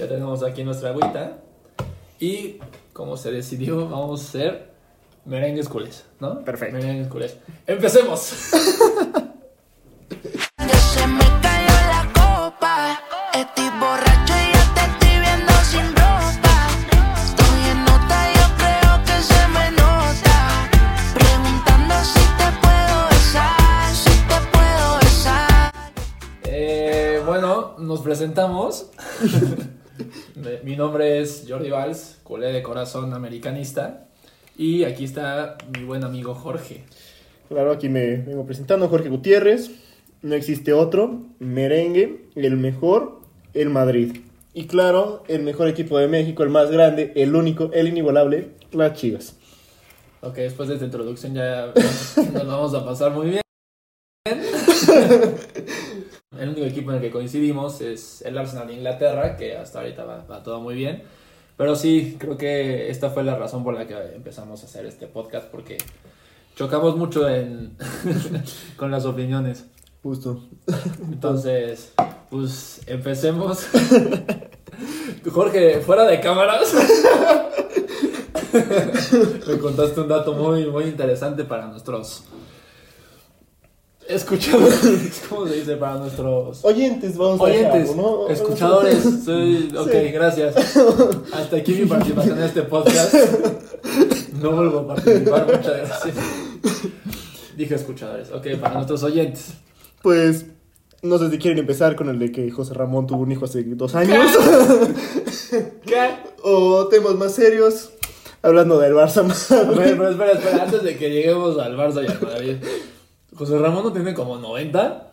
Ya tenemos aquí nuestra agüita. Y como se decidió, vamos a hacer merengues culés, ¿no? Perfecto. Merengues culés. ¡Empecemos! nombre es Jordi Valls, culé de corazón americanista. Y aquí está mi buen amigo Jorge. Claro, aquí me vengo presentando Jorge Gutiérrez. No existe otro. Merengue, el mejor, el Madrid. Y claro, el mejor equipo de México, el más grande, el único, el inigualable, las Chivas. Ok, después de esta introducción ya nos vamos a pasar muy bien. El único equipo en el que coincidimos es el Arsenal de Inglaterra, que hasta ahorita va, va todo muy bien. Pero sí, creo que esta fue la razón por la que empezamos a hacer este podcast, porque chocamos mucho en con las opiniones. Justo. Entonces, pues empecemos. Jorge, fuera de cámaras. Me contaste un dato muy, muy interesante para nuestros escuchadores. ¿Cómo se dice? Para nuestros Oyentes, vamos a oyentes, dejarlo, ¿no? escuchadores. Soy, ok, Sí. gracias. Hasta aquí mi participación en este podcast. No vuelvo a participar, muchas gracias. Dije escuchadores. Ok, para nuestros oyentes. Pues, no sé si quieren empezar con el de que José Ramón tuvo un hijo hace dos años. ¿Qué? o temas más serios. Hablando del Barça A ver, pero espera, espera, antes de que lleguemos al Barça y al Madrid. José Ramón no tiene como 90,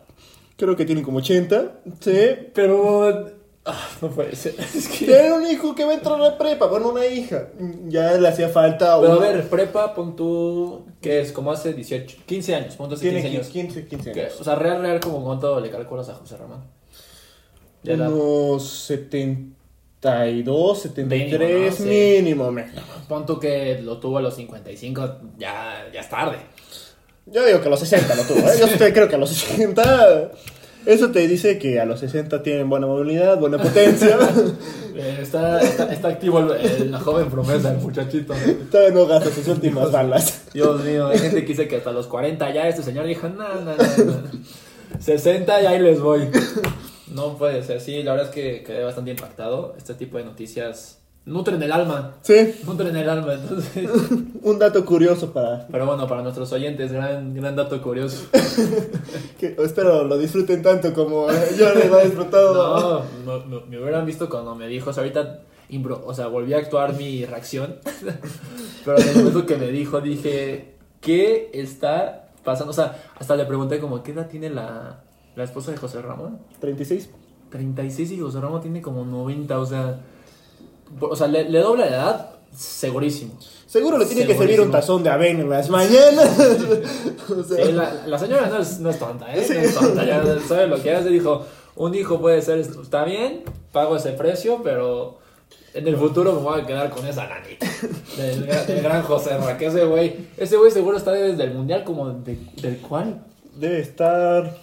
Creo que tienen como 80. Sí. pero. ah, no puede ser. Es que. Tiene un hijo que va a entrar a la prepa, bueno, una hija. Ya le hacía falta. Pero a un- ver, prepa, pon tú. ¿Qué es? Como hace 18, 15 años, pon hace Tiene 15 años. 15, 15 ¿Qué? años. O sea, real, real, como cuánto le calculas a José Ramón. Ya la- Unos 72, 73 Mínimo, ¿no? Sí. mínimo. mínimo. Pon tú que lo tuvo a los 55, ya, ya es tarde. Yo digo que a los 60 lo tuvo. ¿eh? Yo creo que a los 60. Eso te dice que a los 60 tienen buena movilidad, buena potencia. Eh, está, está, está activo el- el- la joven promesa, el muchachito. Todavía no gasta sus últimas balas. Dios mío, hay gente que dice que hasta los 40 ya este señor dijo, no, no, no, no. 60 y ahí les voy. No puede ser, sí, la verdad es que quedé bastante impactado. Este tipo de noticias nutren el alma, Sí, nutren el alma, entonces... un dato curioso para Pero bueno, para nuestros oyentes, gran, gran dato curioso. que espero lo disfruten tanto como yo lo he disfrutado. No, no, no, me hubieran visto cuando me dijo, o sea, ahorita, impro- o sea, volví a actuar mi reacción. Pero en el momento que me dijo, dije, ¿qué está pasando? O sea, hasta le pregunté como, ¿qué edad tiene la, la esposa de José Ramón? 36. 36 y José Ramón tiene como 90, o sea, o sea, le, le dobla la edad, segurísimo. Seguro le tiene que servir un tazón de avena en las mañanas. o sea, Sí, la, la señora no es, no es tonta, ¿eh? No es tonta, ya sabe lo que hace. Dijo, un hijo puede ser, está bien, pago ese precio, pero en el futuro me voy a quedar con esa nanita. Del, del gran José Ra, que ese güey, ese güey seguro está desde el mundial como de, del cual. Debe estar.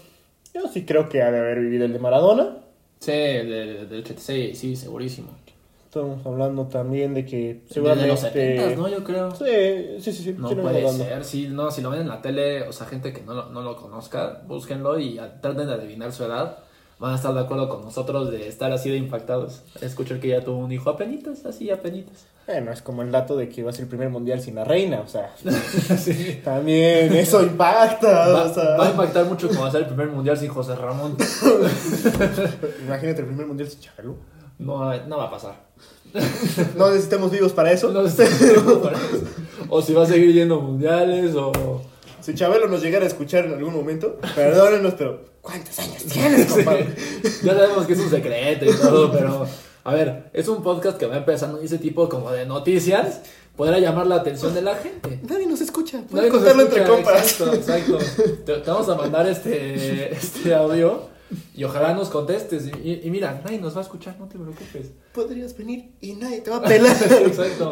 Yo sí creo que ha de haber vivido el de Maradona. Sí, de- del 86, sí, segurísimo. Estamos hablando también de que seguramente. los 70, ¿no? Yo creo. Sí, sí, sí. sí No puede hablando. ser, sí, no, si lo ven en la tele, o sea, gente que no lo, no lo conozca, búsquenlo y traten de adivinar su edad. Van a estar de acuerdo con nosotros de estar así de impactados. Escuchar que ya tuvo un hijo apenitas, así apenitas. Bueno, es como el dato de que va a ser el primer mundial sin la reina, o sea. Sí. También eso impacta, Va, o sea. va a impactar mucho como va a ser el primer mundial sin José Ramón. Imagínate el primer mundial sin Chabelo. No, no va a pasar. No necesitamos vivos para eso. No sé. o si va a seguir yendo mundiales o... Si Chabelo nos llegara a escuchar en algún momento, perdónenos, pero ¿cuántos años tienes, compadre? Ya sabemos que es un secreto y todo, pero a ver, es un podcast que va empezando ese tipo como de noticias podrá llamar la atención de la gente. Nadie nos escucha. Nos contarlo entre compas. Exacto, exacto. Te, te vamos a mandar este, este audio y ojalá nos contestes. Y, y- y mira, nadie nos va a escuchar, no te preocupes. Podrías venir y nadie te va a pelar. Exacto.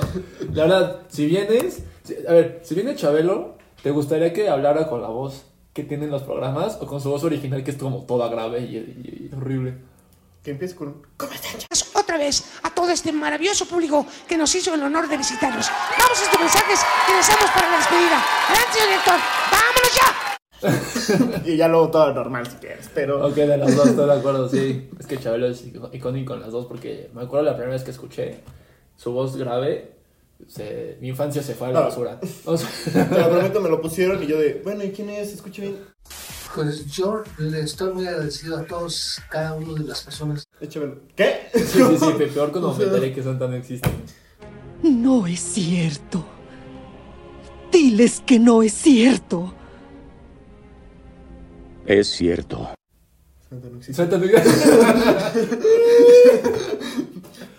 La verdad, si vienes, si- a ver, si viene Chabelo, ¿te gustaría que hablara con la voz que tienen los programas o con su voz original que es como toda grave y, y- y horrible? que empiece con. ¿Cómo están? Otra vez a todo este maravilloso público que nos hizo el honor de visitarnos. Vamos a estos mensajes que hacemos para la despedida. Señor director. ¡Vámonos ya! Y ya luego todo normal si quieres, pero... Ok, de las dos estoy de acuerdo, sí. Es que Chabelo es icó- icónico en las dos porque me acuerdo la primera vez que escuché su voz grave, se- mi infancia se fue a la basura. O sea, Te lo prometo, me lo pusieron y yo de, bueno, ¿y quién es? Escucha bien. Pues yo le estoy muy agradecido a todos, cada uno de las personas. Échamelo. ¿Qué? sí, sí, sí, pe- peor cuando me enteré que Santa no existe. No es cierto. Diles que no es cierto. Es cierto. Santa no existe. Santa no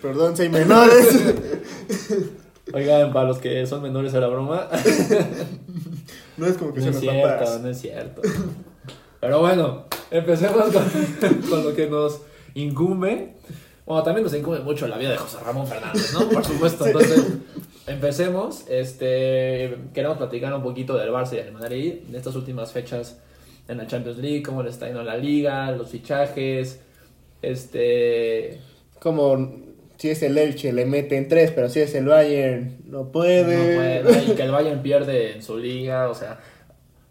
Perdón, soy menores. Oigan, para los que son menores a la broma, No es como que no sean es cierto, no es cierto. Pero bueno, empecemos con, con lo que nos incumbe. Bueno, también nos incumbe mucho la vida de José Ramón Fernández, ¿no? Por supuesto. Entonces, empecemos. Este, queremos platicar un poquito del Barça y del Madrid, de estas últimas fechas en la Champions League, cómo le está yendo la liga, los fichajes, este... Como si es el Elche le meten tres, pero si es el Bayern no puede. No puede, y que el Bayern pierde en su liga, o sea,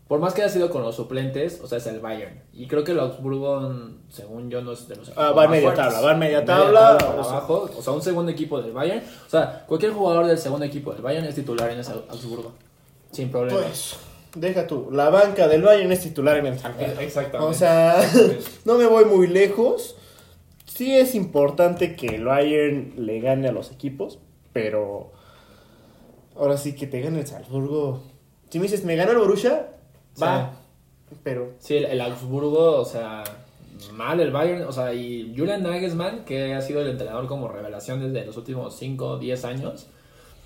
por más que haya sido con los suplentes, o sea, es el Bayern. Y creo que el Augsburgo, según yo, no es de los Ah, va en más media fuertes. tabla, va en media tabla, para o sea. abajo, o sea, un segundo equipo del Bayern. O sea, cualquier jugador del segundo equipo del Bayern es titular en ese Augsburgo. Sin problema. Pues, deja tú. La banca del Bayern es titular en el. Exactamente. O sea, no me voy muy lejos. Sí es importante que el Bayern le gane a los equipos, pero ahora sí que te gane el Salzburgo. Si me dices, ¿me gana el Borussia? Va. Pero Sí, el, el Augsburgo, o sea, mal el Bayern, o sea, y Julian Nagelsmann, que ha sido el entrenador como revelación desde los últimos 5 o 10 años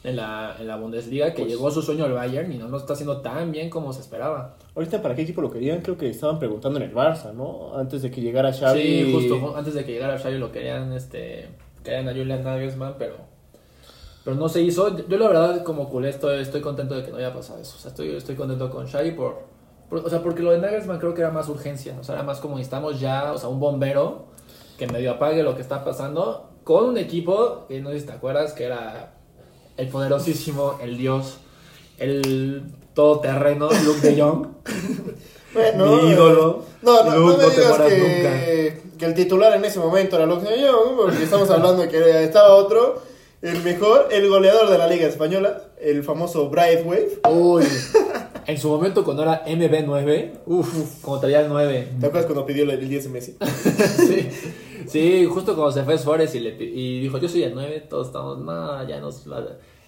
en la, en la Bundesliga, que Pues- llegó a su sueño al Bayern y no lo está haciendo tan bien como se esperaba. ahorita para qué equipo lo querían, creo que estaban preguntando en el Barça, ¿no? Antes de que llegara Xavi. Sí, justo ju- antes de que llegara Xavi lo querían, este, querían a Julian Nagelsmann, pero, pero no se hizo. Yo la verdad como culé estoy, estoy contento de que no haya pasado eso, o sea, estoy, estoy contento con Xavi por, por- o sea, porque lo de Nagelsmann creo que era más urgencia, o sea, era más como necesitamos ya, o sea, un bombero que medio apague lo que está pasando con un equipo que no sé si te acuerdas que era el poderosísimo, el dios, el todoterreno Luke de Jong. Bueno, Mi ídolo. No, no, no Luke, no te digas mueras que, que el titular en ese momento era Luke de Jong, porque estamos hablando de que estaba otro, el mejor, el goleador de la Liga Española, el famoso Brightwave. Uy, en su momento cuando era MB9, uff, como traía el 9. ¿Te acuerdas cuando pidió el 10 de Messi? sí, sí, justo cuando se fue Suárez y, le, y dijo, yo soy el 9, todos estamos, no, ya nos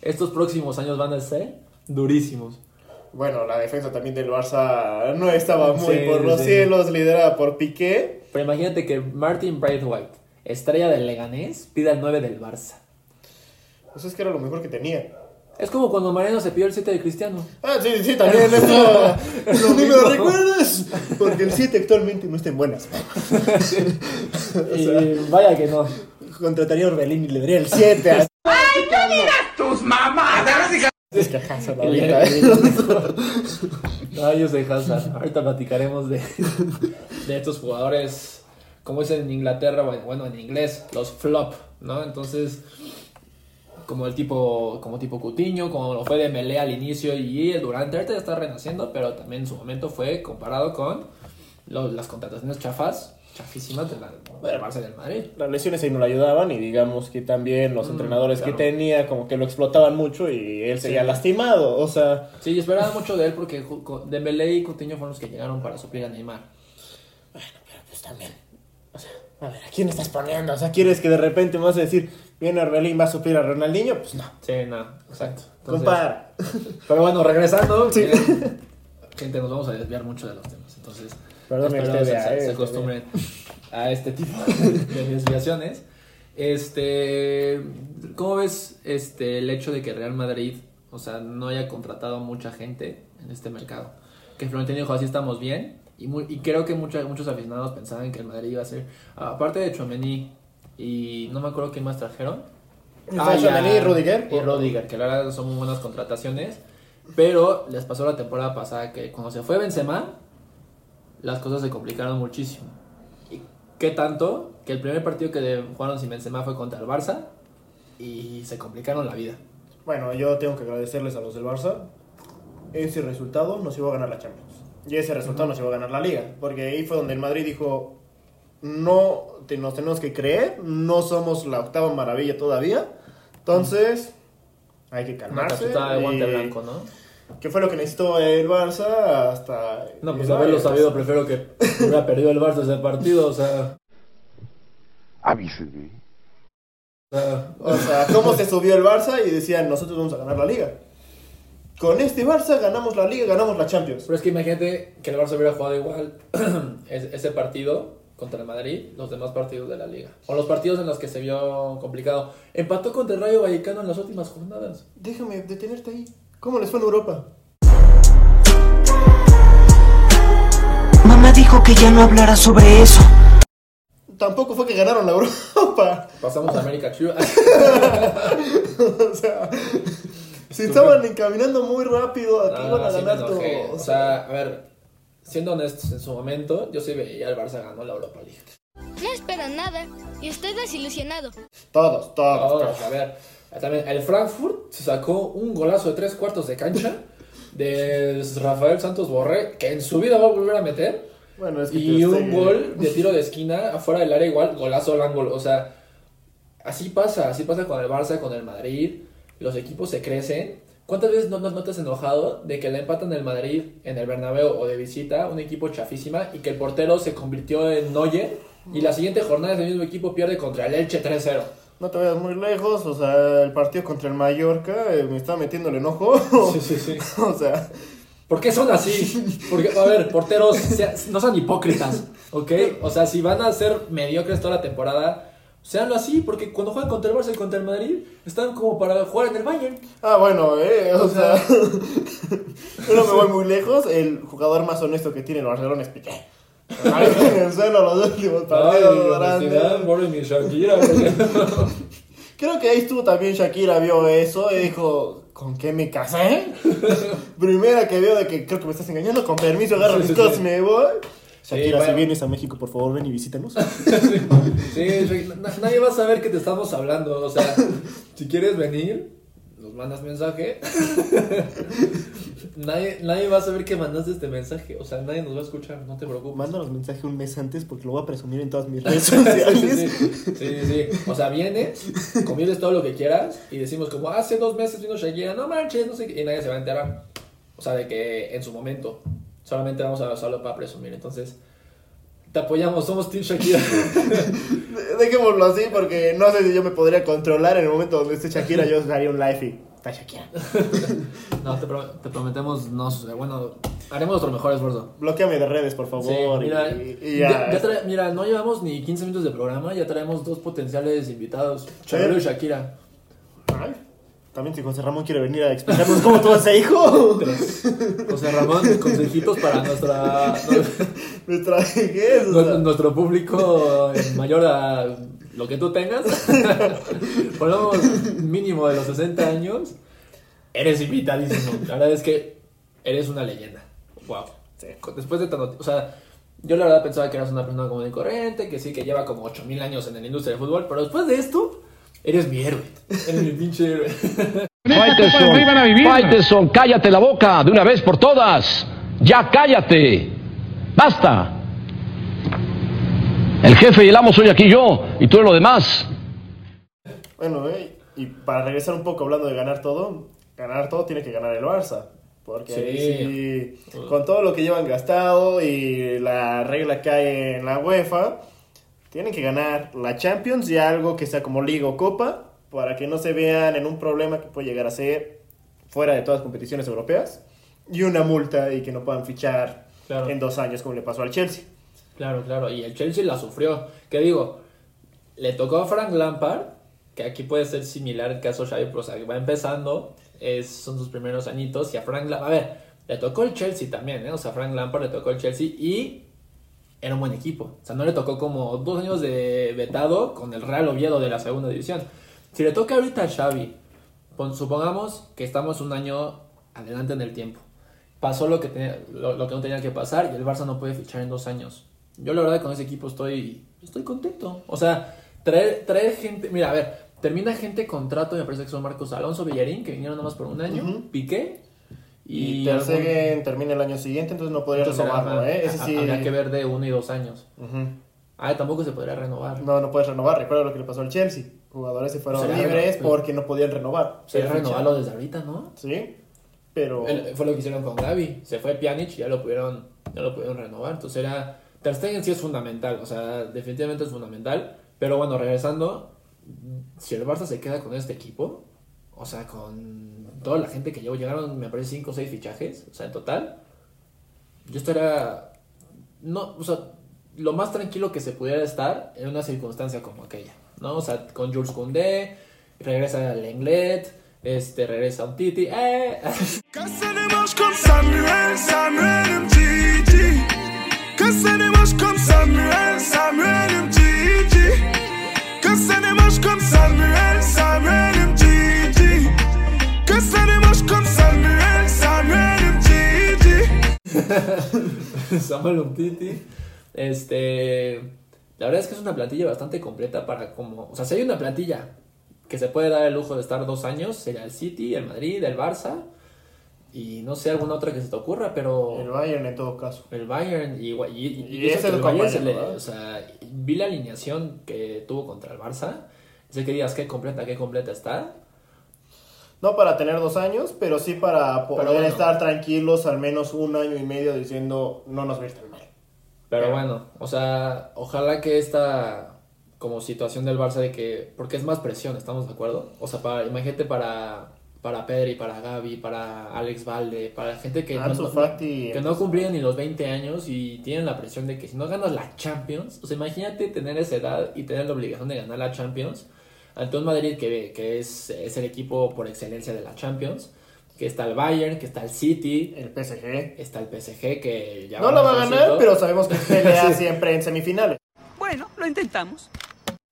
Estos próximos años van a ser durísimos. Bueno, la defensa también del Barça no estaba muy Sí, por los sí. cielos, liderada por Piqué. Pero imagínate que Martin Braithwaite, estrella del Leganés, pida el 9 del Barça. Pues es que era lo mejor que tenía. Es como cuando Mariano se pidió el 7 de Cristiano. Ah, sí, sí, también esto. Ni me lo recuerdas. Porque el 7 actualmente no está en buenas. y vaya que no. Contrataría a Orbelín y le daría el 7. ¡Ay, no digas tus mamadas! Es que Hazard ahorita, ¿eh? Ay, yo soy Hazard. Ahorita platicaremos de, de estos jugadores, como dicen en Inglaterra, bueno, bueno, en inglés, los flop, ¿no? Entonces, como el tipo, como tipo Cutiño, como lo fue de Melé al inicio y el Durante, ahorita ya está renaciendo, pero también en su momento fue comparado con los- las contrataciones chafas, chafísimas de la, del Barça del Madrid. Las lesiones ahí no le ayudaban y digamos que también los entrenadores claro. que tenía como que lo explotaban mucho y él seguía Sí. lastimado. O sea, Sí, esperaba mucho de él porque Dembélé y Coutinho fueron los que llegaron para suplir a Neymar. pues también. O sea, a ver, ¿a quién estás poniendo? O sea, ¿quieres que de repente me vas a decir, viene Orbelín, va a suplir a Ronaldinho? Pues no. Sí, no, exacto. Entonces- Compara. Pero bueno, regresando, eh, gente, nos vamos a desviar mucho de los temas. Entonces, Perdón, espero este se, vea, se- eh, se este acostumbren a este tipo de desviaciones. Este, ¿cómo ves este el hecho de que Real Madrid, o sea, no haya contratado mucha gente en este mercado? Que Florentino dijo, así estamos bien. Y, mu- y creo que mucha- muchos aficionados pensaban que el Madrid iba a ser, aparte de Chomení y no me acuerdo quién más trajeron. Ya. Tchouaméni y Rudiger. Y Rudiger, que la verdad son muy buenas contrataciones. Pero les pasó la temporada pasada que cuando se fue Benzema, las cosas se complicaron muchísimo. Y ¿Qué tanto? Que el primer partido que jugaron sin Benzema fue contra el Barça y se complicaron la vida. Bueno, yo tengo que agradecerles a los del Barça. Ese resultado nos iba a ganar la Champions. Y ese resultado nos iba a ganar la Liga. Porque ahí fue donde el Madrid dijo, no te- nos tenemos que creer, no somos la octava maravilla todavía. Entonces, hay que Una calmarse. cachetada de guante y- blanco, ¿no? ¿Qué fue lo que necesitó el Barça hasta... No, pues haberlo Bayern? sabido, prefiero que hubiera perdido el Barça ese partido, o sea... Avísenme. o sea, O sea, ¿cómo se subió el Barça y decían, nosotros vamos a ganar la Liga? Con este Barça ganamos la Liga, ganamos la Champions. Pero es que imagínate que el Barça hubiera jugado igual es- ese partido contra el Madrid, los demás partidos de la liga. O los partidos en los que se vio complicado. Empató contra el Rayo Vallecano en las últimas jornadas. Déjame detenerte ahí. ¿Cómo les fue en Europa? Mamá dijo que ya no hablara sobre eso. Tampoco fue que ganaron la Europa. Pasamos a América Chivas. o sea, si estaban encaminando muy rápido, aquí iban a Ah, sí me ganar todo. O sea, a ver, siendo honestos, en su momento, yo sí veía el Barça ganó la Europa League. No espero nada y estoy desilusionado. todos, todos, Todos, todos. a ver, también el Frankfurt se sacó un golazo de tres cuartos de cancha de Rafael Santos Borré, que en su vida va a volver a meter. Bueno, es que Y un gol de tiro de esquina afuera del área igual, golazo al ángulo. O sea, así pasa, así pasa con el Barça, con el Madrid. Los equipos se crecen. ¿Cuántas veces no, no, no te has enojado de que le empatan el Madrid en el Bernabéu o de visita, un equipo chafísima, y que el portero se convirtió en Neuer y la siguiente jornada ese mismo equipo pierde contra el Elche 3-0? No te vayas muy lejos, o sea, el partido contra el Mallorca eh, me está metiendo el enojo. Sí, sí, sí. o sea, ¿Por qué son así? Porque, a ver, porteros, sea- no son hipócritas, ¿ok? O sea, si van a ser mediocres toda la temporada, seanlo así, porque cuando juegan contra el Barça y contra el Madrid, están como para jugar en el Bayern. ah, bueno, eh, o, O sea, sea- yo no me voy muy lejos. El jugador más honesto que tiene el Barcelona es Piqué. En el suelo los últimos partidos. grandes. mi Shakira. Creo que ahí estuvo también Shakira, vio eso y dijo, ¿con qué me casé? Primera que veo de que creo que me estás engañando, con permiso agarro Sí, mis sí, cosas sí. y me voy. Shakira, bueno. si vienes a México, por favor, ven y visítanos. Sí, na- nadie va a saber que te estamos hablando. O sea, si quieres venir, nos mandas mensaje. nadie, nadie va a saber que mandaste este mensaje. O sea, nadie nos va a escuchar, no te preocupes. Mándanos mensaje un mes antes porque lo voy a presumir en todas mis redes sociales. sí, sí, sí, sí. O sea, vienes, convives todo lo que quieras y decimos como hace dos meses vino Shakira, no manches, no sé qué", y nadie se va a enterar. O sea, de que en su momento solamente vamos a usarlo para presumir. Entonces, te apoyamos, somos Team Shakira. Dejémoslo así porque no sé si yo me podría controlar en el momento donde esté Shakira, yo haría un live y está Shakira. No, te, pro- te prometemos, no, bueno, haremos nuestro mejor esfuerzo. Bloqueame de redes, por favor. Sí, mira, y, y ya- mira, no llevamos ni 15 minutos de programa, ya traemos dos potenciales invitados, Chabelo y Shakira. También si José Ramón quiere venir a explicarnos cómo tuvo ese hijo. José Ramón, consejitos para nuestra, Nuestra vejez, o sea. nuestro, público mayor a lo que tú tengas. Ponemos mínimo de los 60 años. Eres invitadísimo. La verdad es que eres una leyenda. Wow. Después de tanto, o sea, yo la verdad pensaba que eras una persona común y corriente, que sí, que lleva como 8000 años en la industria del fútbol, pero después de esto, eres mi héroe. Eres mi pinche héroe. Faitelson, cállate la boca de una vez por todas. Ya cállate. Basta. El jefe y el amo soy aquí yo y tú eres lo demás. Bueno, eh, y para regresar un poco hablando de ganar todo, ganar todo tiene que ganar el Barça. Porque ahí sí, con todo lo que llevan gastado y la regla que hay en la UEFA, tienen que ganar la Champions y algo que sea como Liga o Copa, para que no se vean en un problema que puede llegar a ser fuera de todas las competiciones europeas, y una multa y que no puedan fichar Claro. en dos años como le pasó al Chelsea. Claro, claro. Y el Chelsea la sufrió. Que digo, le tocó a Frank Lampard, que aquí puede ser similar el caso de Xavi, sea, que va empezando, es, son sus primeros añitos, y a Frank Lampard, a ver, le tocó el Chelsea también, ¿eh? O sea, a Frank Lampard le tocó el Chelsea y era un buen equipo. O sea, no le tocó como dos años de vetado con el Real Oviedo de la segunda división. Si le toca ahorita a Xavi, pon- supongamos que estamos un año adelante en el tiempo. Pasó lo que, tenía- lo, lo que no tenía que pasar y el Barça no puede fichar en dos años. Yo la verdad con ese equipo estoy estoy contento. O sea, traer, traer gente, mira, a ver, termina gente contrato, me parece que son Marcos Alonso, Villarín, que vinieron nomás por un año, Ujú. Piqué. Y, Y, Ter algún- termina el año siguiente, entonces no podría entonces, renovarlo, ajá, ¿eh? Ese sí. Habría que ver de uno y dos años. Ujú. Ah, tampoco se podría renovar. No, no puedes renovar. Recuerda lo que le pasó al Chelsea. Jugadores se fueron Será libres reno- porque no podían renovar. Se renovarlo desde ahorita, ¿no? Sí, pero. El- fue lo que hicieron con Gaby. Se fue Pjanic y ya lo pudieron, ya lo pudieron renovar. Entonces era... Ter Stegen sí es fundamental. O sea, definitivamente es fundamental. Pero bueno, regresando. Si el Barça se queda con este equipo... O sea, con toda la gente que llevó... Llegaron, me parece, 5 o 6 fichajes. O sea, en total. Yo estaría... No, o sea... Lo más tranquilo que se pudiera estar en una circunstancia como aquella, ¿no? O sea, con Jules Koundé, regresa Lenglet, este, regresa un Titi, ¡eh! Comme Samuel, Samuel Mtiti. Caçanemos comme Samuel, Samuel Mtiti. Caçanemos comme Samuel, Samuel Samuel Umtiti. Este. La verdad es que es una plantilla bastante completa para como. O sea, si hay una plantilla que se puede dar el lujo de estar dos años, sería el City, el Madrid, el Barça. Y no sé alguna otra que se te ocurra, pero. El Bayern en todo caso. El Bayern y, y, y- Y eso ese es el Bayern se le- o sea, vi la alineación que tuvo contra el Barça. Sé que digas qué completa, qué completa está. No para tener dos años, pero sí para poder bueno. estar tranquilos al menos un año y medio diciendo no nos va a ir tan mal. Pero Pero- bueno, o sea, ojalá que esta como situación del Barça de que porque es más presión, ¿estamos de acuerdo? O sea, para imagínate para para Pedri, para Gaby, para Alex Valde, para gente que no, Fati, que no cumplían ni los 20 años y tienen la presión de que si no ganas la Champions, o sea, imagínate tener esa edad y tener la obligación de ganar la Champions ante un Madrid que, que es, es el equipo por excelencia de la Champions, que está el Bayern, que está el City, El PSG. está el PSG que ya No la va a ganar, pero sabemos que pelea siempre en semifinales. Bueno, lo intentamos.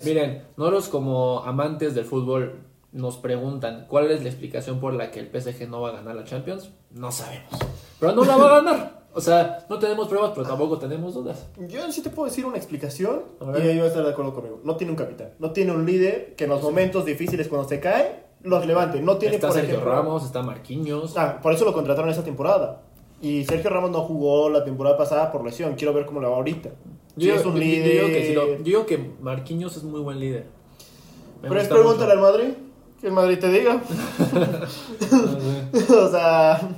Miren, nosotros como amantes del fútbol nos preguntan cuál es la explicación por la que el PSG no va a ganar la Champions. No sabemos. Pero no la va a ganar. O sea, no tenemos pruebas, pero tampoco tenemos dudas. Yo sí te puedo decir una explicación y ahí vas a estar de acuerdo conmigo. No tiene un capitán, no tiene un líder que en los momentos difíciles cuando se cae los levante. No tiene Está por Sergio ejemplo- Ramos, está Marquinhos. Ah, por eso lo contrataron esa temporada. Y Sergio Ramos no jugó la temporada pasada por lesión. Quiero ver cómo le va ahorita. Yo, es un yo- yo líder. digo que sí lo- yo digo que Marquinhos es muy buen líder. Me Pero es pregúntale al mucho. Madrid. Que el Madrid te diga. No sé. o sea,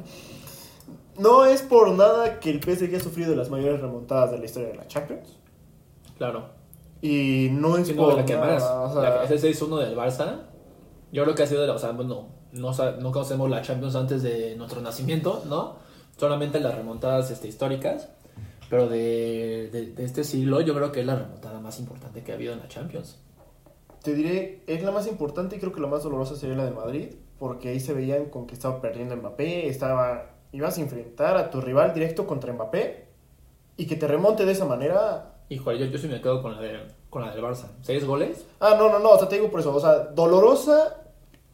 no es por nada que el PSG ha sufrido de las mayores remontadas de la historia de la Champions. Claro. Y no es Sino por la que nada, más. o sea, ese 6-1 del Barça. Yo creo que ha sido de la. O sea, bueno, no, no conocemos la Champions antes de nuestro nacimiento, ¿no? Solamente las remontadas este, históricas. Pero de, de, de este siglo, yo creo que es la remontada más importante que ha habido en la Champions. Te diré, es la más importante y creo que la más dolorosa sería la de Madrid, porque ahí se veían con que estaba perdiendo Mbappé, estaba, ibas a enfrentar a tu rival directo contra Mbappé y que te remonte de esa manera. Híjole, yo, yo sí me quedo con la, de, con la del Barça. ¿Seis goles? Ah, no, no, no, o sea, te digo por eso, o sea, dolorosa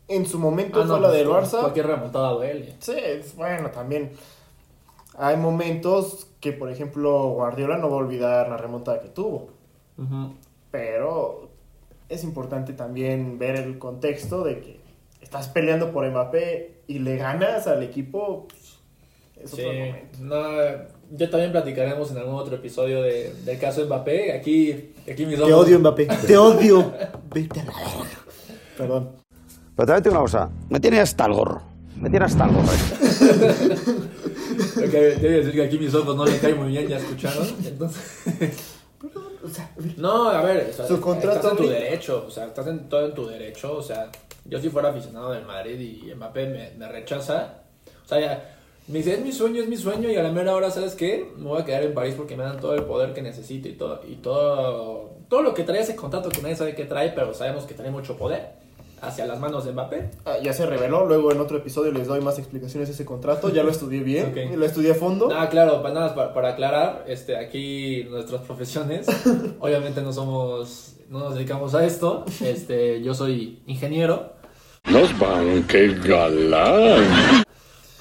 en su momento Ah, no, fue la pues, del Barça. Cualquier remontada duele. Sí, bueno, también hay momentos que, por ejemplo, Guardiola no va a olvidar la remontada que tuvo. Pero es importante también ver el contexto de que estás peleando por Mbappé y le ganas al equipo. Es Sí, otro momento. no, ya también platicaremos en algún otro episodio de, del caso de Mbappé. Aquí, aquí mis Te ojos- odio, Mbappé. Te odio. Vete a la verga. Perdón. Pero también te digo una cosa, me tiene hasta el gorro. Me tiene hasta el gorro. Ok, debe decir que aquí mis ojos no le caen muy bien, ya escucharon. Entonces. No, a ver, o sea, Su contrato estás en tu derecho, o sea, estás en todo en tu derecho, o sea, yo si fuera aficionado del Madrid y Mbappé me, me rechaza, o sea, ya, me dice, es mi sueño, es mi sueño, y a la mera hora, ¿sabes qué? Me voy a quedar en París porque me dan todo el poder que necesito y todo, y todo, todo lo que trae ese contrato que nadie sabe qué trae, pero sabemos que trae mucho poder hacia las manos de Mbappé. Ah, ya se reveló. Luego en otro episodio les doy más explicaciones de ese contrato. Ya lo estudié bien. Lo estudié a fondo. Ah, claro, para, nada, para, para aclarar, este, aquí nuestras profesiones, obviamente no somos, no nos dedicamos a esto, este, yo soy ingeniero, Los van, qué galán.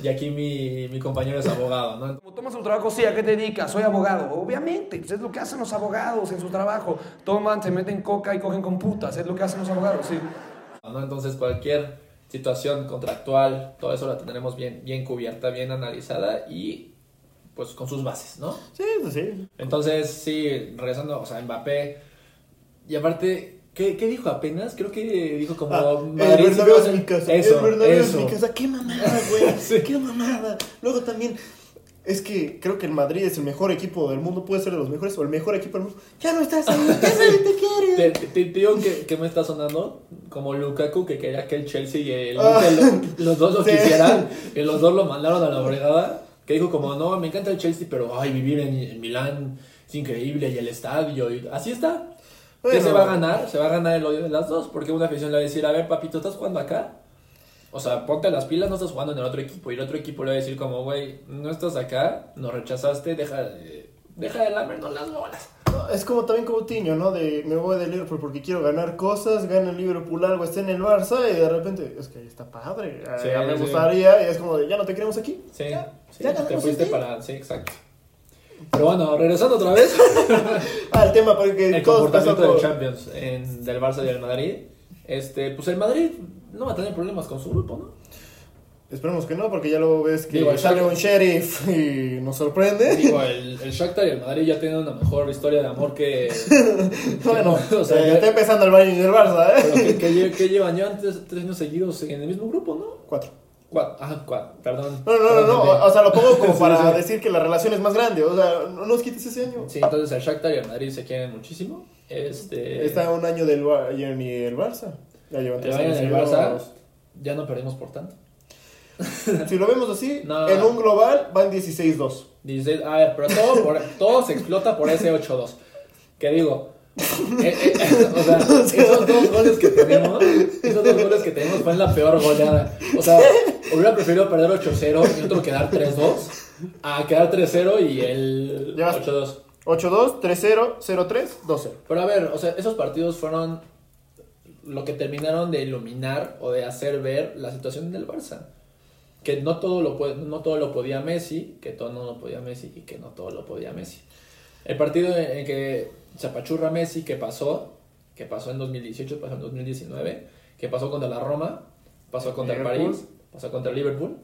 Y aquí mi, mi compañero es abogado, ¿no? Como tomas tu trabajo, sí, ¿a qué te dedicas? Soy abogado. Obviamente, pues es lo que hacen los abogados en su trabajo. Toman, se meten coca y cogen con putas. Es lo que hacen los abogados, sí. ¿no? Entonces cualquier situación contractual, todo eso la tendremos bien, bien cubierta, bien analizada y pues con sus bases, ¿no? Sí, pues sí. Entonces, sí, regresando, o sea, Mbappé. Y aparte, ¿qué, qué dijo apenas? Creo que dijo como... Ah, Madrid el sí Bernabéu es mi casa. Eso, el Bernabéu es eso. mi casa. Qué mamada, güey. Qué mamada. Luego también. Es que creo que el Madrid es el mejor equipo del mundo, puede ser de los mejores o el mejor equipo del mundo. Ya no estás ahí, ya nadie te quiere. Te, te- te digo que, que me está sonando como Lukaku que quería que el Chelsea y el Ah. Lo- los dos lo Sí. quisieran y los dos lo mandaron a la brigada que dijo como no me encanta el Chelsea pero ay vivir en, en Milán es increíble y el estadio y así está ¿Qué se va a ganar? Se va a ganar el odio de las dos porque una afición le va a decir a ver papito estás jugando acá o sea, ponte las pilas, no estás jugando en el otro equipo. Y el otro equipo le va a decir como, güey, no estás acá, nos rechazaste, deja de, deja de lamernos las bolas. No, es como también como Tiño, ¿no? De me voy de Liverpool porque quiero ganar cosas, gana el Liverpool algo, está en el Barça y de repente, es que ahí está padre, eh, Sí, ya me sí. gustaría y es como de, ya no te queremos aquí. Sí, sí, ya te ganamos fuiste para... Sí, exacto. Pero bueno, regresando otra vez. El tema porque el todos comportamiento empezó del Champions, en- del Barça y del Madrid. Este, pues el Madrid no va a tener problemas con su grupo, ¿no? Esperemos que no, porque ya luego ves que Digo, el sale Shakhtar- un sheriff y nos sorprende. Digo, el, el Shakhtar y el Madrid ya tienen una mejor historia de amor que... bueno, o sea, eh, ya- está empezando el Bayern y el Barça, ¿eh? Pero que, que lle- que llevan ya tres años seguidos en el mismo grupo, ¿no? Cuatro. Cuatro. Ah, cuatro, perdón. No, no, no, no, o sea, lo pongo como para decir que la relación es más grande, o sea, no nos quites ese año. Sí, entonces el Shakhtar y el Madrid se quieren muchísimo. Este... Está un año del Bayern y el Barça. Ya llevan tres años el Barça ya no perdimos por tanto. Si lo vemos así, No. en un global van 16-2. Dice, a ver, pero todo, por- todo se explota por ese 8-2. Que digo, eh, eh, o sea, esos dos goles que tenemos, esos dos goles que tenemos fue en la peor goleada. O sea, hubiera preferido perder 8-0 y otro quedar 3-2 a quedar 3-0 y el Ya vas. 8-2. 8-2, 3-0, 0-3, 2-0. Pero a ver, o sea, esos partidos fueron lo que terminaron de iluminar o de hacer ver la situación del Barça. Que no todo lo, puede- no todo lo podía Messi, que todo no lo podía Messi y que no todo lo podía Messi. El partido en el que se apachurra Messi, que pasó, que pasó en 2018, pasó en 2019, que pasó contra la Roma, pasó contra el Liverpool. París, pasó contra Liverpool,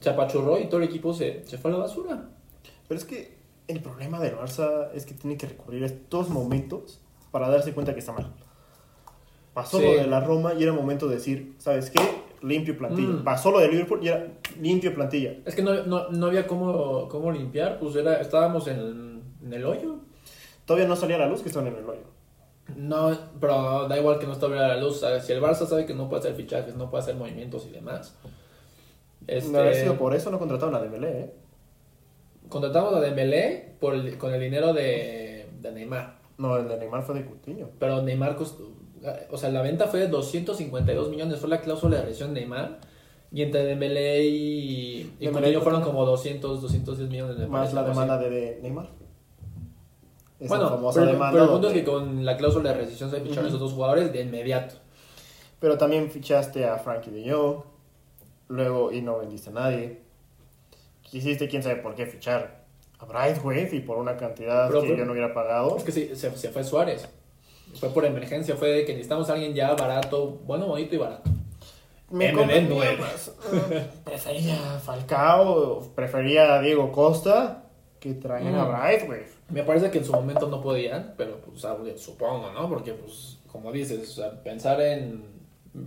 se apachurró y todo el equipo se, se fue a la basura. Pero es que el problema del Barça es que tiene que recurrir a estos momentos para darse cuenta que está mal. Pasó Sí. lo de la Roma y era momento de decir, ¿sabes qué? Limpio plantilla. Mm. Pasó lo de Liverpool y era limpio plantilla. Es que no, no, no había cómo, cómo limpiar, pues era, estábamos en, en el hoyo. Todavía no salía la luz que estaban en el hoyo. No, pero da igual que no estuviera a la luz. ¿sabes? Si el Barça sabe que no puede hacer fichajes, no puede hacer movimientos y demás. Este, De haber sido por eso no contrataron a Dembélé, ¿eh? Contratamos a Dembélé por el- con el dinero de, de Neymar. No, el de Neymar fue de Coutinho. Pero Neymar costó... O sea, la venta fue de 252 millones. Fue la cláusula de rescisión de Neymar. Y entre Dembélé y, y Dembélé Coutinho y fueron como 200, 210 millones de Más la demanda de, de Neymar. Esa Bueno, famosa pero, demanda pero el punto es que con la cláusula de rescisión se ficharon esos dos jugadores de inmediato. Pero también fichaste a Frankie de Jong. Luego, y no vendiste a nadie. Quisiste, quién sabe por qué, fichar a Brightway y por una cantidad Pero que fue- yo no hubiera pagado. Es que sí, se, se fue Suárez. Fue por emergencia, fue de que necesitamos a alguien ya barato, bueno, bonito y barato. Me. Eh, prefería a Falcao, prefería a Diego Costa que traen a Mm. Me parece que en su momento no podían, pero pues supongo, ¿no? Porque pues, como dices, o pensar en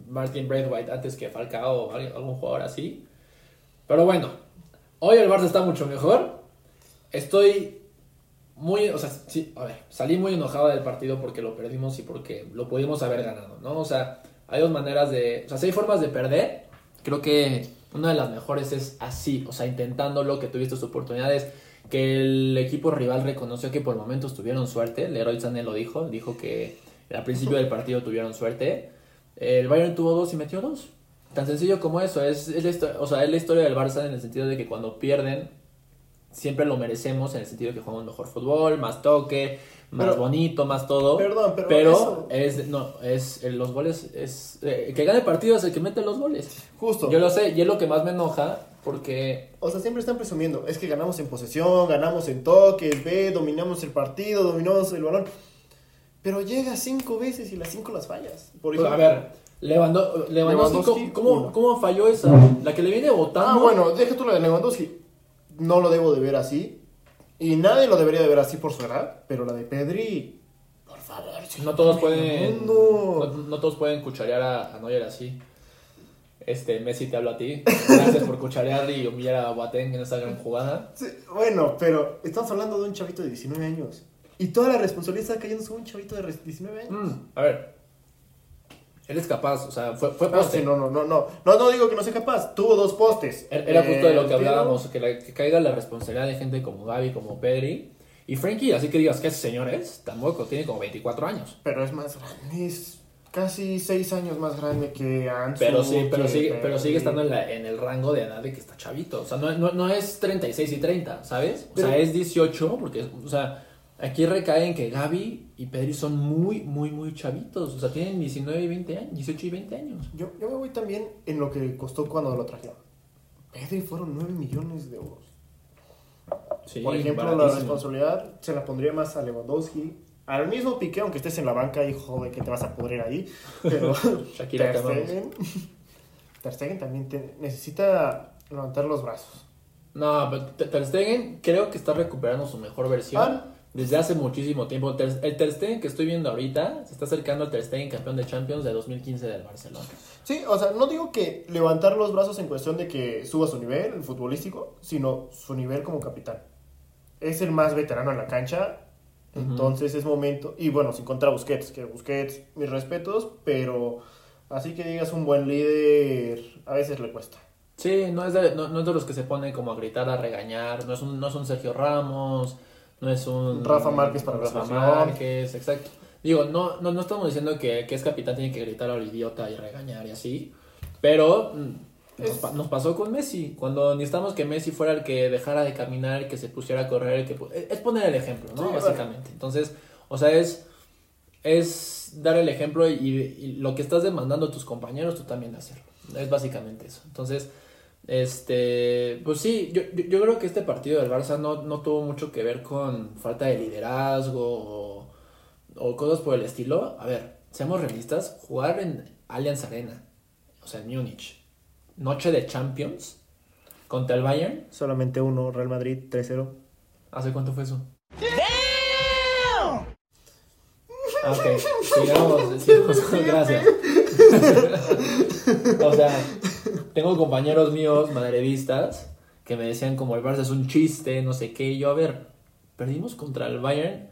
Martin Braithwaite antes que Falcao o algún jugador así. Pero bueno, hoy el Barça está mucho mejor. Estoy muy, o sea, sí, a ver, salí muy enojado del partido porque lo perdimos y porque lo pudimos haber ganado, ¿no? O sea, hay dos maneras de, o sea, si hay formas de perder, creo que una de las mejores es así, o sea, intentándolo, que tuviste tus oportunidades, que el equipo rival reconoció que por momentos tuvieron suerte, Leroy Sané lo dijo, dijo que al principio del partido tuvieron suerte, el Bayern tuvo dos y metió dos. Tan sencillo como eso, es, es la o sea, es la historia del Barça en el sentido de que cuando pierden, siempre lo merecemos en el sentido de que jugamos mejor fútbol, más toque, más Pero- bonito, más todo. Perdón, pero eso- es no, es eh, los goles es eh, que gane el partido es el que mete los goles. Justo. Yo lo sé, y es lo que más me enoja Porque O sea, siempre están presumiendo, es que ganamos en posesión, ganamos en toques, ve, dominamos el partido, dominamos el balón. Pero llega cinco veces y las cinco las fallas. Por Pues, a ejemplo. ver, Lewando- Lewandowski, Lewandowski, ¿cómo, cómo falló esa? La que le viene botando. Ah, bueno, deja tú la de Lewandowski. No lo debo de ver así. Y nadie lo debería de ver así por su edad. Pero la de Pedri, por favor. sí, No todos pueden. no todos pueden cucharear a, a Neuer así. Este, Messi te hablo a ti. Gracias por cucharear y humillar a Boateng en esa gran jugada. Sí, bueno, pero estamos hablando de un chavito de 19 años. Y toda la responsabilidad está cayendo sobre un chavito de res- 19 años. Mm, a ver. Él es capaz, o sea, fue, fue No, poste. sí, no, no, no, no. No, no digo que no sea capaz. Tuvo dos postes. Era justo de lo que Eh, hablábamos, que, la- que caiga la responsabilidad de gente como Gaby, como Pedri. Y Frankie, así que digas que ese señor es, tampoco, tiene como 24 años. Pero es más grande. Es casi 6 años más grande que Ansu. Pero sí, pero que sigue, pero sigue estando en, la- en el rango de edad de que está chavito. O sea, no, no, no es 36 y 30, ¿sabes? O sea, es 18, porque, o sea, aquí recae en que Gaby y Pedri son muy, muy, muy chavitos. O sea, tienen 19 y 20 años, 18 y 20 años. Yo, yo me voy también en lo que costó cuando lo trajeron. Pedri fueron 9 millones de euros. Sí, Por ejemplo, la baratísimo. responsabilidad se la pondría más a Lewandowski. Al mismo Piqué, aunque estés en la banca, hijo de que te vas a pudrir ahí. Pero Shakira, Ter. Stegen, Ter Stegen también te- necesita levantar los brazos. No, pero Ter Stegen creo que está recuperando su mejor versión Ah. desde hace muchísimo tiempo. El Ter Stegen que estoy viendo ahorita se está acercando al Ter Stegen campeón de Champions de 2015 del Barcelona. Sí, o sea, no digo que levantar los brazos en cuestión de que suba su nivel futbolístico, sino su nivel como capitán. Es el más veterano en la cancha, entonces es momento. Y bueno, sin contra Busquets, que Busquets, mis respetos, pero así que digas un buen líder, a veces le cuesta. Sí, no es, de, no, no es de los que se ponen como a gritar, a regañar. No es un, no es un Sergio Ramos, no es un. Rafa Márquez para Rafa. Márquez, exacto. Digo, no, no, no estamos diciendo que, que es capitán, tiene que gritar al idiota y regañar y así. Pero mm, nos, pa- nos pasó con Messi. Cuando necesitamos que Messi fuera el que dejara de caminar, que se pusiera a correr, el que es poner el ejemplo, ¿no? Sí, bueno. Básicamente. Entonces, o sea, es, es dar el ejemplo y, y lo que estás demandando a tus compañeros, tú también hacerlo. Es básicamente eso. Entonces, este, pues sí, yo, yo, yo creo que este partido del Barça no, no tuvo mucho que ver con falta de liderazgo o, o cosas por el estilo. A ver, seamos realistas, jugar en Allianz Arena, o sea, en Múnich, noche de Champions contra el Bayern, Solamente uno, Real Madrid, 3-0. ¿hace cuánto fue eso? Ah, Ok, sigamos, sigamos, gracias. o sea, tengo compañeros míos madridistas que me decían como el Barça es un chiste, no sé qué, y yo, a ver, perdimos contra el Bayern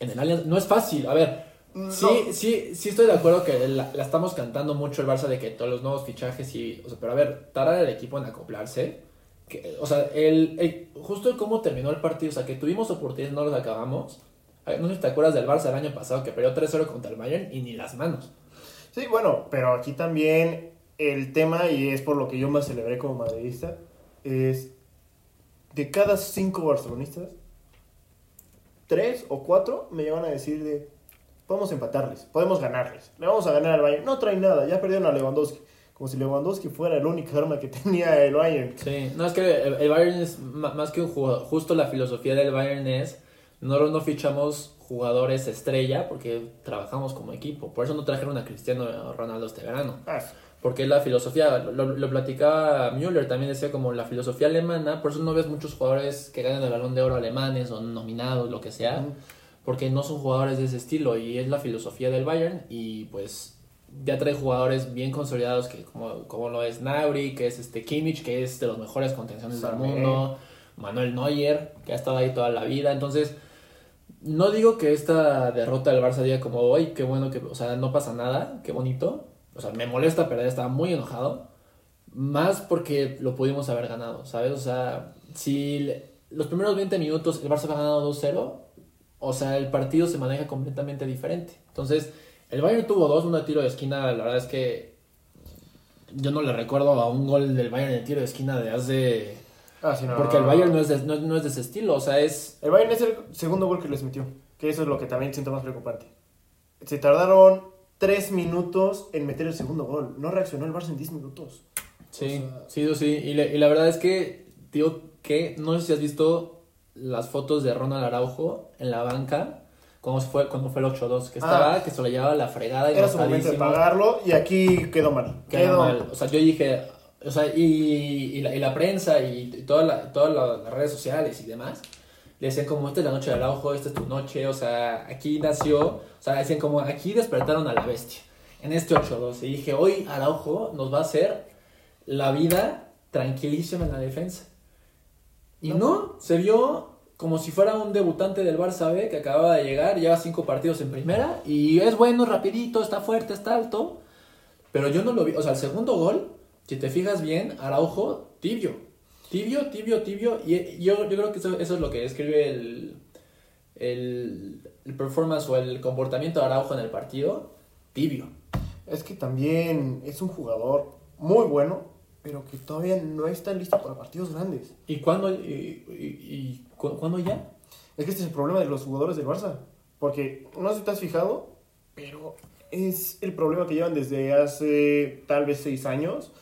en el Allianz, no es fácil, a ver, sí, sí, sí estoy de acuerdo que la, la estamos cantando mucho el Barça de que todos los nuevos fichajes y, o sea, pero a ver, tarda el equipo en acoplarse, que, o sea, el, el- justo cómo terminó el partido, o sea, que tuvimos oportunidades, no los acabamos, no sé si te acuerdas del Barça el año pasado que perdió 3-0 contra el Bayern y ni las manos. Sí, bueno, pero aquí también el tema, y es por lo que yo me celebré como madridista, es de cada cinco barcelonistas, tres o cuatro me llevan a decir de, podemos empatarles, podemos ganarles, le vamos a ganar al Bayern. No trae nada, ya perdieron a Lewandowski. Como si Lewandowski fuera el único arma que tenía el Bayern. Sí, no es que el, Bayern es más que un jugador, justo la filosofía del Bayern es, no, no fichamos jugadores estrella porque trabajamos como equipo, por eso no trajeron a Cristiano Ronaldo este verano. Ah, Porque la filosofía, lo, lo platicaba Müller, también decía como la filosofía alemana, por eso no ves muchos jugadores que ganan el balón de oro alemanes o nominados, lo que sea, porque no son jugadores de ese estilo y es la filosofía del Bayern y pues ya trae jugadores bien consolidados que como, como lo es Nauri, que es este Kimmich, que es de los mejores contenciones del mundo, Manuel Neuer, que ha estado ahí toda la vida, entonces no digo que esta derrota del Barça diga como, hoy qué bueno que, o sea, no pasa nada, qué bonito. O sea, me molesta perder, estaba muy enojado. Más porque lo pudimos haber ganado, ¿sabes? O sea, si los primeros 20 minutos el Barça va ganado 2-0, o sea, el partido se maneja completamente diferente. Entonces, el Bayern tuvo dos, uno de tiro de esquina, la verdad es que yo no le recuerdo a un gol del Bayern de tiro de esquina de hace... Ah, sí, no. Porque el Bayern no es, de, no, no es de ese estilo, o sea, es... El Bayern es el segundo gol que les metió. Que eso es lo que también siento más preocupante. Se tardaron tres minutos en meter el segundo gol. No reaccionó el Barça en 10 minutos. Sí, sí, sí. Y, la- y la verdad es que, tío, que no sé si has visto las fotos de Ronald Araujo en la banca. Cuando fue, cuando fue el 8-2, que estaba, Ah. que se lo llevaba la fregada. Era su momento de pagarlo y aquí quedó mal. Quedó mal. O sea, yo dije, o sea, y, y, la, y la prensa y, y la- todas la- las redes sociales y demás, le decían como, esta es la noche del Araujo, esta es tu noche, o sea, aquí nació, o sea, decían como, aquí despertaron a la bestia, en este 8-2. Y dije, hoy Araujo nos va a hacer la vida tranquilísima en la defensa. Y no, se vio como si fuera un debutante del Barça B que acababa de llegar, lleva cinco partidos en primera y es bueno, rapidito, está fuerte, está alto. Pero yo no lo vi, o sea, el segundo gol, si te fijas bien, Araujo, tibio. Tibio, tibio, tibio. Y yo, yo creo que eso, eso es lo que describe el, el, el performance o el comportamiento de Araujo en el partido. Tibio. Es que también es un jugador muy bueno, pero que todavía no está listo para partidos grandes. ¿Y cuándo, y, y- y cu- cuándo ya? Es que este es el problema de los jugadores del Barça. Porque no sé si te has fijado, pero es el problema que llevan desde hace tal vez seis años.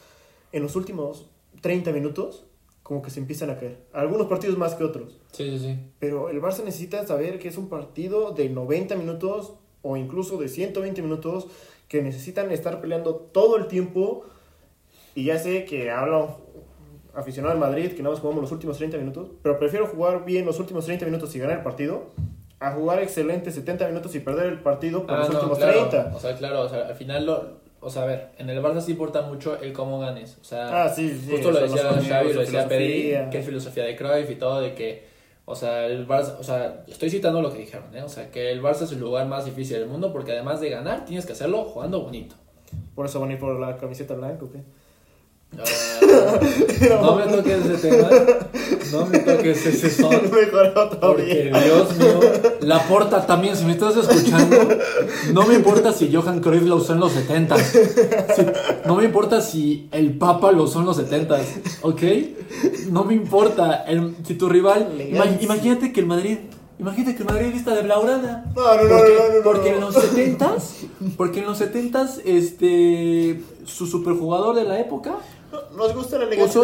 En los últimos 30 minutos, como que se empiezan a caer. Algunos partidos más que otros. Sí, sí, sí. Pero el Barça necesita saber que es un partido de 90 minutos o incluso de 120 minutos que necesitan estar peleando todo el tiempo. Y ya sé que hablo aficionado al Madrid, que nada más jugamos los últimos 30 minutos, pero prefiero jugar bien los últimos 30 minutos y ganar el partido a jugar excelente 70 minutos y perder el partido por Ah, los no, últimos claro. 30. O sea, claro, o sea, al final lo, o sea, a ver, en el Barça sí importa mucho el cómo ganes. O sea, Ah, sí, sí, justo lo decía Xavi, lo decía Pedri, que es filosofía de Cruyff y todo, de que, o sea, el Barça, o sea, estoy citando lo que dijeron, ¿eh? O sea, que el Barça es el lugar más difícil del mundo porque además de ganar, tienes que hacerlo jugando bonito. Por eso van a ir por la camiseta blanca, ¿o qué? Ah, no me toques ese tema, no me toques ese son. Porque. Dios mío, la porta también, si me estás escuchando, no me importa si Johan Cruyff lo usó en los 70 No me importa si el Papa lo usó en los 70 ¿ok? No me importa. El- si tu rival. imagínate que el Madrid. Imagínate que el Madrid vista de Blaugrana. No, no, no, porque, no, no, no, porque en los 70 porque en los 70 este su superjugador de la época Nos gusta la elegancia.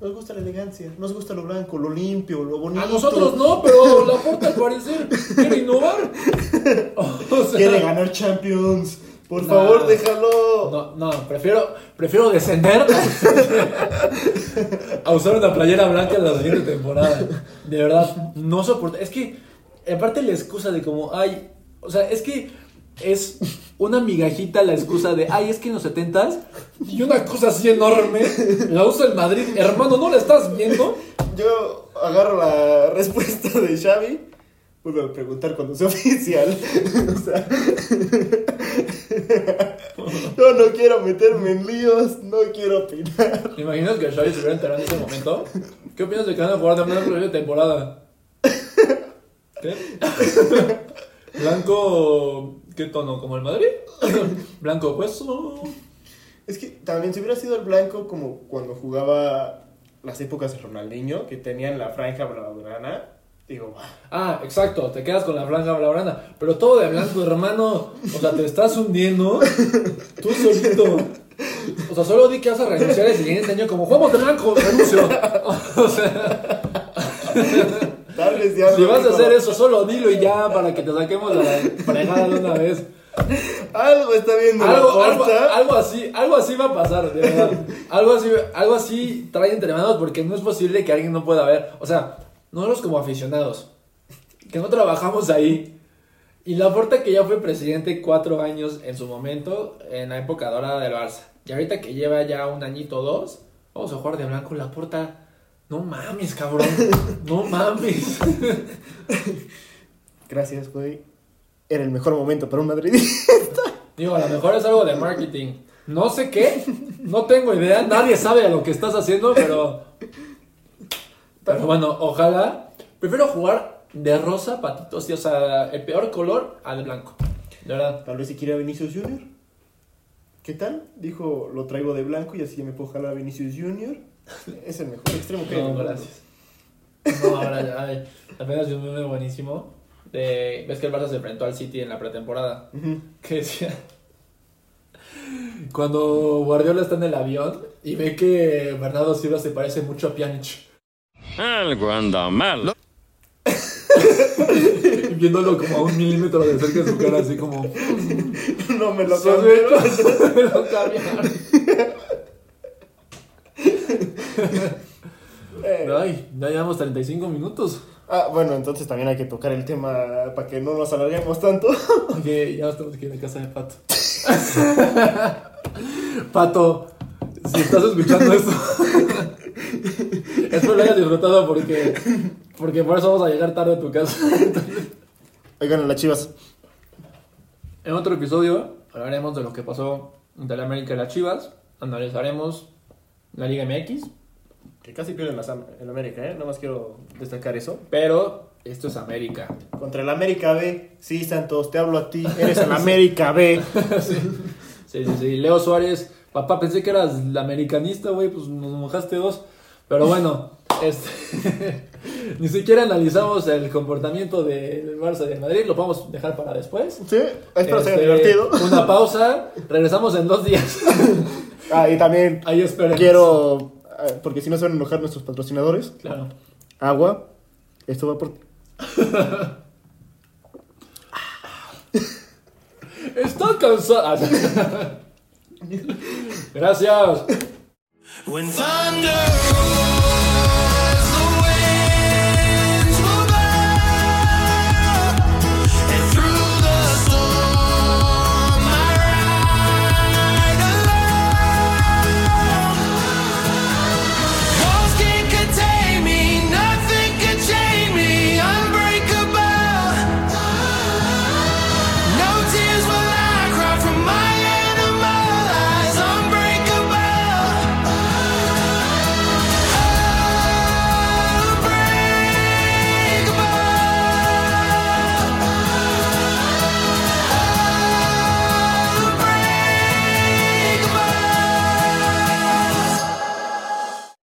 Nos gusta la elegancia. Nos gusta lo blanco, lo limpio, lo bonito. a nosotros no, pero la porta al parecer quiere innovar. O sea, Quiere ganar Champions. Por No. favor, déjalo. No, no, prefiero, prefiero descender a usar una playera blanca en la siguiente temporada. De verdad, no soporto. Es que, aparte la excusa de como, ay, o sea, es que es una migajita la excusa de, ay, es que en los 70s y una cosa así enorme la usa el Madrid. Hermano, ¿no la estás viendo? Yo agarro la respuesta de Xavi. Vuelvo a preguntar cuando sea oficial. o sea. Yo no quiero meterme en líos, no quiero opinar. ¿Te imaginas que Xavi se hubiera enterado en ese momento? ¿Qué opinas de que van a jugar también la próxima temporada? ¿Qué? Blanco, ¿qué tono? ¿Como el Madrid? Blanco hueso. Es que también si hubiera sido el blanco como cuando jugaba las épocas de Ronaldinho, que tenían la franja blaugrana, digo, "Ah, exacto, te quedas con la franja blaugrana. Pero todo de blanco, hermano. O sea, te estás hundiendo tú solito. O sea, solo di que vas a renunciar el siguiente año como jugamos de blanco, renuncio. O sea, si vas a hacer eso, solo dilo y ya para que te saquemos la fregada de una vez. Algo está viendo algo, la algo, algo así, algo así va a pasar, de verdad. Algo así, algo así trae entre manos porque no es posible que alguien no pueda ver. O sea, nosotros como aficionados, que no trabajamos ahí. Y Laporta que ya fue presidente cuatro años en su momento, en la época dorada del Barça. Y ahorita que lleva ya un añito o dos, vamos a jugar de blanco Laporta. No mames, cabrón. No mames. Gracias, güey. Era el mejor momento para un madridista. Digo, a lo mejor es algo de marketing. No sé qué, no tengo idea, nadie sabe a lo que estás haciendo, pero. Pero bueno, ojalá. Prefiero jugar de rosa, patitos, o sea, el peor color al blanco. De verdad. Tal vez si quiere a Vinicius Junior. ¿Qué tal? Dijo, lo traigo de blanco y así me puedo jalar a Vinicius Junior. Es el mejor extremo que No, gracias. No, ahora ya. ay, Apenas vi un meme buenísimo. De, Ves que el Barça se enfrentó al City en la pretemporada. Ujú. que decía Cuando Guardiola está en el avión y ve que Bernardo Silva se parece mucho a Pjanic. Algo anda mal. Y viéndolo como a un milímetro de cerca de su cara, así como. No me lo "Sí, cambiaron. me lo cambiaron". Ay, ya llevamos 35 minutos. Ah, bueno, entonces también hay que tocar el tema para que no nos alarguemos tanto. Ok, ya estamos aquí en la casa de Pato. Pato, si estás escuchando esto, espero lo hayas disfrutado porque, porque por eso vamos a llegar tarde a tu casa. Oigan, las chivas. En otro episodio hablaremos de lo que pasó entre la América y las Chivas. Analizaremos la Liga MX. Que casi pierden las el América, ¿eh? Nada más quiero destacar eso. Pero esto es América. Contra el América B. Sí, Santos, te hablo a ti. Eres el América B. sí. sí, sí, sí. Leo Suárez. Papá, pensé que eras americanista, güey. Pues nos mojaste dos. Pero bueno, este, ni siquiera analizamos el comportamiento del Barça y del Madrid. Lo podemos dejar para después. Sí, espero sea Este, divertido. Una pausa. Regresamos en dos días. Ah, y también Ahí quiero, porque si no se van a enojar nuestros patrocinadores. Claro. Agua. Esto va por... Está cansado. Gracias. When thunder rolls